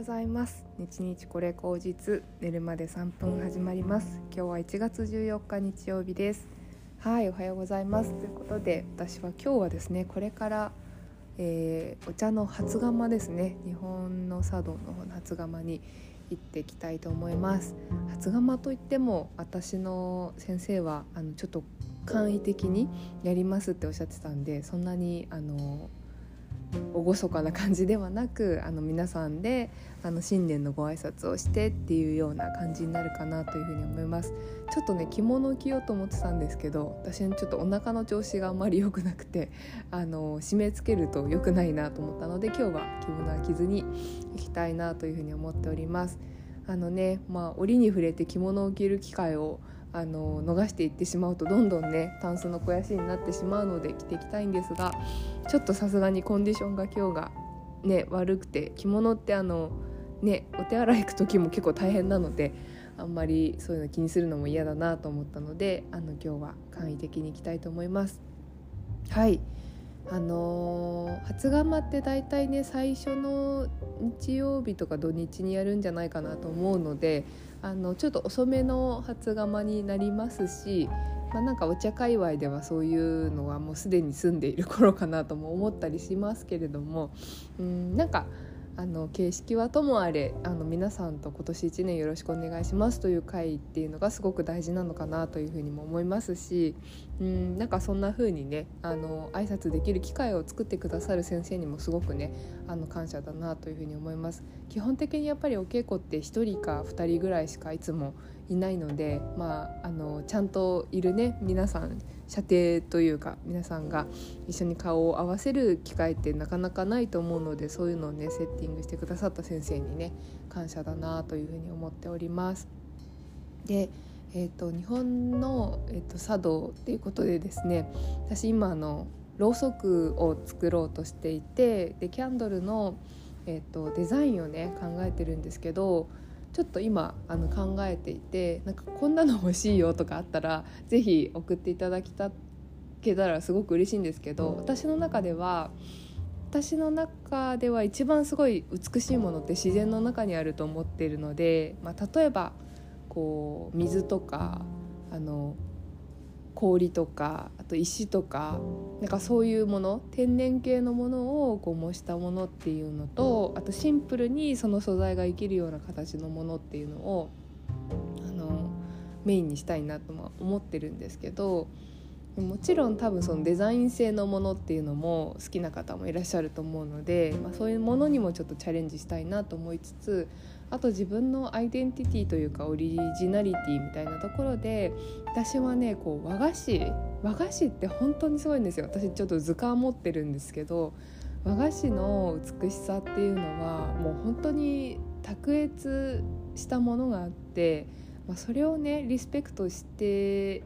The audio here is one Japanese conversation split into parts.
ございます。日日これ口実寝るまで3分始まります。今日は1月14日日曜日です。はいおはようございます。ということで私は今日はですねこれから、えー、お茶の初釜ですね。日本の茶道の初釜に行ってきたいと思います。初釜といっても私の先生はあのちょっと簡易的にやりますっておっしゃってたんでそんなにあの厳かな感じではなくあの皆さんであの新年のご挨拶をしてっていうような感じになるかなというふうに思います。ちょっとね着物を着ようと思ってたんですけど私ちょっとお腹の調子があんまり良くなくてあの締め付けると良くないなと思ったので今日は着物は着ずに行きたいなというふうに思っております。あのねまあ折に触れて着物を着る機会をあの逃していってしまうとどんどんねタンスの肥やしになってしまうので着ていきたいんですがちょっとさすがにコンディションが今日がね悪くて着物ってあのねお手洗い行く時も結構大変なのであんまりそういうの気にするのも嫌だなと思ったのであの今日は簡易的に行きたいと思います。はいあのー、初釜って大体ね最初の日曜日とか土日にやるんじゃないかなと思うのであのちょっと遅めの初釜になりますし、まあ、なんかお茶界隈ではそういうのはもうすでに住んでいる頃かなとも思ったりしますけれどもうんなんかあの形式はともあれあの皆さんと今年一年よろしくお願いしますという会っていうのがすごく大事なのかなというふうにも思いますしうんなんかそんな風にねあの挨拶できる機会を作ってくださる先生にもすごくねあの感謝だなというふうに思います。基本的にやっぱりお稽古って1人か2人ぐらいしかいつもいないので、まあ、あのちゃんといるね皆さん射程というか皆さんが一緒に顔を合わせる機会ってなかなかないと思うのでそういうのをねセッティングしてくださった先生にね感謝だなというふうに思っております。でえーと、日本の、えーと、茶道っていうことでですね私今あのろうそくを作ろうとしていてでキャンドルの、えーとデザインをね考えてるんですけどちょっと今あの考えていてなんかこんなの欲しいよとかあったら是非送っていただきたけたらすごく嬉しいんですけど私の中では私の中では一番すごい美しいものって自然の中にあると思っているので、まあ、例えばこう水とかあの氷とかあと石とかなんかそういうもの天然系のものをこう模したものっていうのとあとシンプルにその素材が生きるような形のものっていうのをあのメインにしたいなと思ってるんですけどもちろん多分そのデザイン性のものっていうのも好きな方もいらっしゃると思うので、まあ、そういうものにもちょっとチャレンジしたいなと思いつつあと自分のアイデンティティというかオリジナリティみたいなところで私はねこう和菓子和菓子って本当にすごいんですよ。私ちょっと図鑑持ってるんですけど和菓子の美しさっていうのはもう本当に卓越したものがあって、まあ、それをねリスペクトして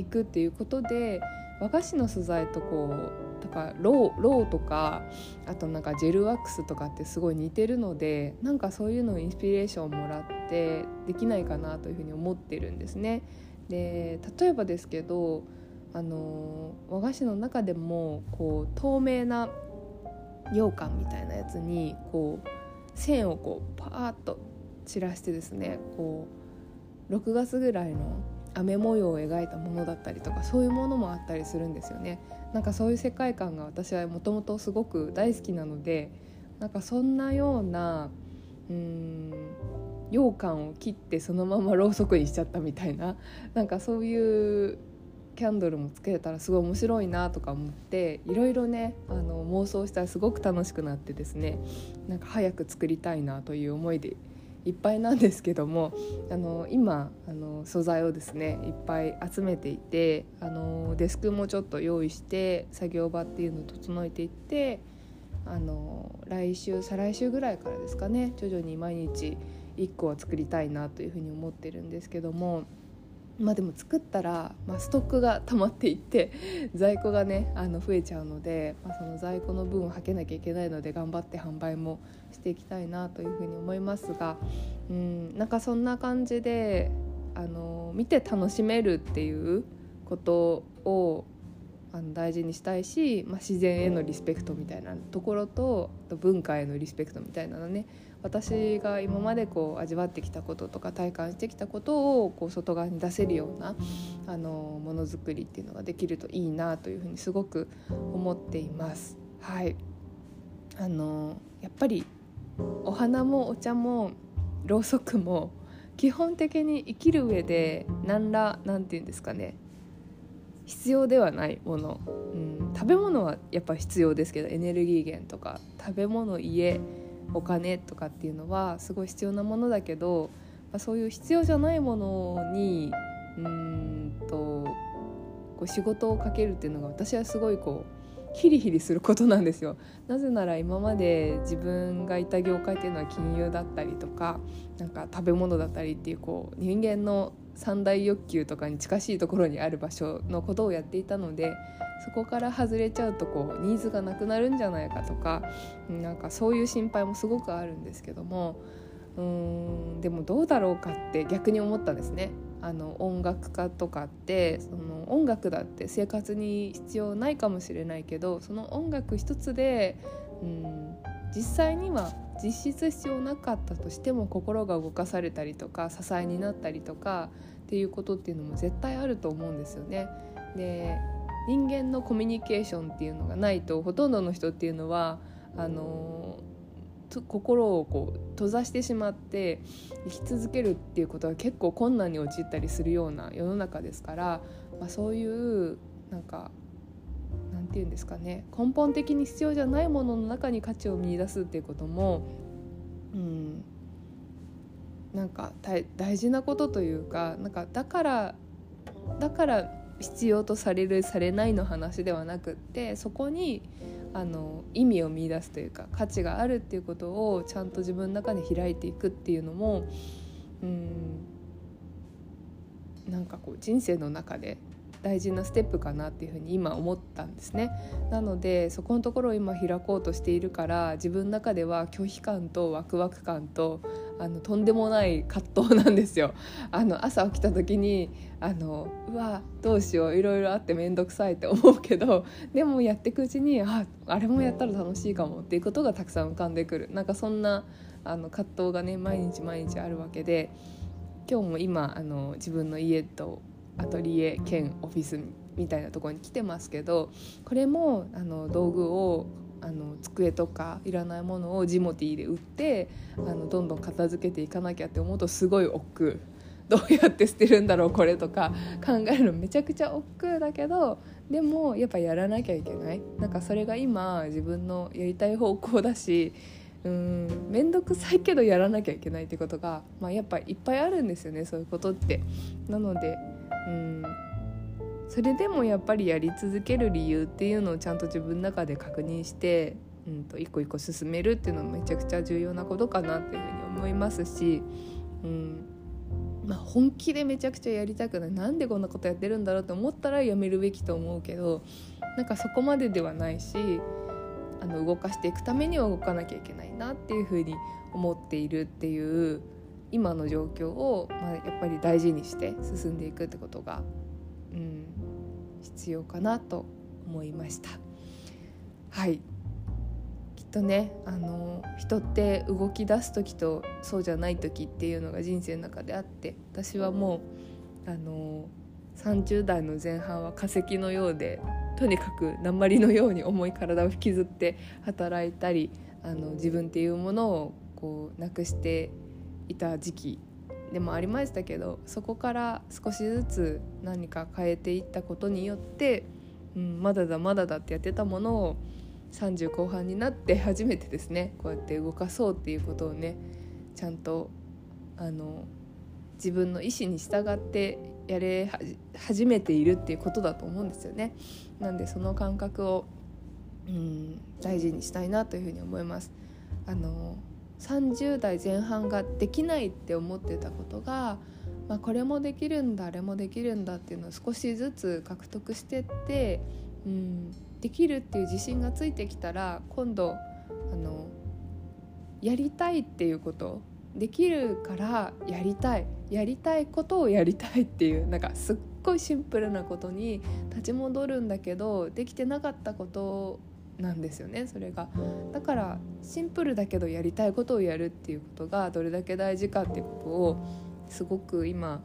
いくっていうことで和菓子の素材とこうとかローローとかあとなんかジェルワックスとかってすごい似てるのでなんかそういうのをインスピレーションをもらってできないかなというふうに思ってるんですね。で例えばですけどあの和菓子の中でもこう透明な羊羹みたいなやつにこう線をこうパーッと散らしてですねこう6月ぐらいの雨模様を描いたものだったりとかそういうものもあったりするんですよね。なんかそういう世界観が私はもともとすごく大好きなのでなんかそんなようなうん羊羹を切ってそのままろうそくにしちゃったみたいな なんかそういうキャンドルもつけたらすごい面白いなとか思っていろいろねあの妄想したらすごく楽しくなってですねなんか早く作りたいなという思いでいっぱいなんですけどもあの今あの素材をですねいっぱい集めていてあのデスクもちょっと用意して作業場っていうのを整えていってあの来週再来週ぐらいからですかね徐々に毎日1個は作りたいなというふうに思ってるんですけどもまあでも作ったら、まあ、ストックが溜まっていって在庫がねあの増えちゃうので、まあ、その在庫の分をはけなきゃいけないので頑張って販売もしていきたいなというふうに思いますがうんなんかそんな感じであの見て楽しめるっていうことをあの大事にしたいし、まあ、自然へのリスペクトみたいなところと文化へのリスペクトみたいなのね私が今までこう味わってきたこととか体感してきたことをこう外側に出せるようなあのものづくりっていうのができるといいなというふうにすごく思っています。はいあのやっぱりお花もお茶もろうそくも基本的に生きる上で何ら何て言うんですかね必要ではないもの、うん、食べ物はやっぱ必要ですけどエネルギー源とか食べ物家お金とかっていうのはすごい必要なものだけど、まあ、そういう必要じゃないものにうんとこう仕事をかけるっていうのが私はすごいこうヒリヒリすることなんですよ。なぜなら今まで自分がいた業界っていうのは金融だったりとかなんか食べ物だったりっていうこう人間の三大欲求とかに近しいところにある場所のことをやっていたのでそこから外れちゃうとこうニーズがなくなるんじゃないかとかなんかそういう心配もすごくあるんですけどもうーんでもどうだろうかって逆に思ったんですね。あの音楽家とかってその音楽だって生活に必要ないかもしれないけどその音楽一つでうん実際には実質必要なかったとしても心が動かされたりとか支えになったりとかっていうことっていうのも絶対あると思うんですよね。で人間のコミュニケーションっていうのがないとほとんどの人っていうのはあの心をこう閉ざしてしまって生き続けるっていうことは結構困難に陥ったりするような世の中ですから、まあ、そういうなんかて言うんですかね。根本的に必要じゃないものの中に価値を見いだすっていうことも、うん、なんか大事なことというかなんかだからだから必要とされるされないの話ではなくってそこにあの意味を見いだすというか価値があるっていうことをちゃんと自分の中で開いていくっていうのもうんなんかこう人生の中で大事なステップかなっていうふうに今思ったんですね。なのでそこのところを今開こうとしているから自分の中では拒否感とワクワク感とあのとんでもない葛藤なんですよ。あの朝起きた時にあのうわどうしよういろいろあって面倒くさいって思うけどでもやっていくうちにああれもやったら楽しいかもっていうことがたくさん浮かんでくる。なんかそんなあの葛藤がね毎日毎日あるわけで今日も今あの自分の家とアトリエ兼オフィスみたいなところに来てますけどこれもあの道具をあの机とかいらないものをジモティーで売ってあのどんどん片付けていかなきゃって思うとすごい億劫 どうやって捨てるんだろうこれとか考えるのめちゃくちゃ億劫だけどでもやっぱやらなきゃいけないなんかそれが今自分のやりたい方向だしうん面倒くさいけどやらなきゃいけないってことが、まあ、やっぱいっぱいあるんですよねそういうことって。なのでうん。それでもやっぱりやり続ける理由っていうのをちゃんと自分の中で確認して、うんと、一個一個進めるっていうのもめちゃくちゃ重要なことかなっていうふうに思いますし、うん。まあ、本気でめちゃくちゃやりたくない。なんでこんなことやってるんだろうって思ったらやめるべきと思うけどなんかそこまでではないしあの動かしていくためには動かなきゃいけないなっていうふうに思っているっていう今の状況を、まあ、やっぱり大事にして進んでいくってことが、うん、必要かなと思いました。はいきっとねあの人って動き出す時とそうじゃない時っていうのが人生の中であって私はもうあの30代の前半は化石のようでとにかく鉛のように重い体を引きずって働いたりあの自分っていうものをこうなくしていた時期でもありましたけどそこから少しずつ何か変えていったことによって、うん、まだだまだだってやってたものを30後半になって初めてですねこうやって動かそうっていうことをねちゃんとあの自分の意思に従ってやれ始めているっていうことだと思うんですよね。なんでその感覚を、うん、大事にしたいなというふうに思います。あの30代前半ができないって思ってたことが、まあ、これもできるんだあれもできるんだっていうのを少しずつ獲得してって、うん、できるっていう自信がついてきたら今度あのやりたいっていうことできるからやりたいやりたいことをやりたいっていうなんかすっごいシンプルなことに立ち戻るんだけどできてなかったことなんですよねそれがだからシンプルだけどやりたいことをやるっていうことがどれだけ大事かっていうことをすごく今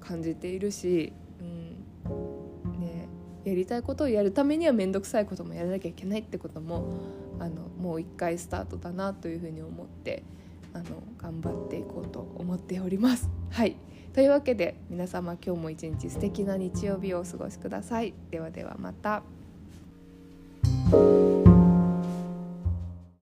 感じているし、うんね、やりたいことをやるためには面倒くさいこともやらなきゃいけないってこともあのもう一回スタートだなというふうに思ってあの頑張っていこうと思っております。はいというわけで皆様今日も一日素敵な日曜日をお過ごしください。ではではまた。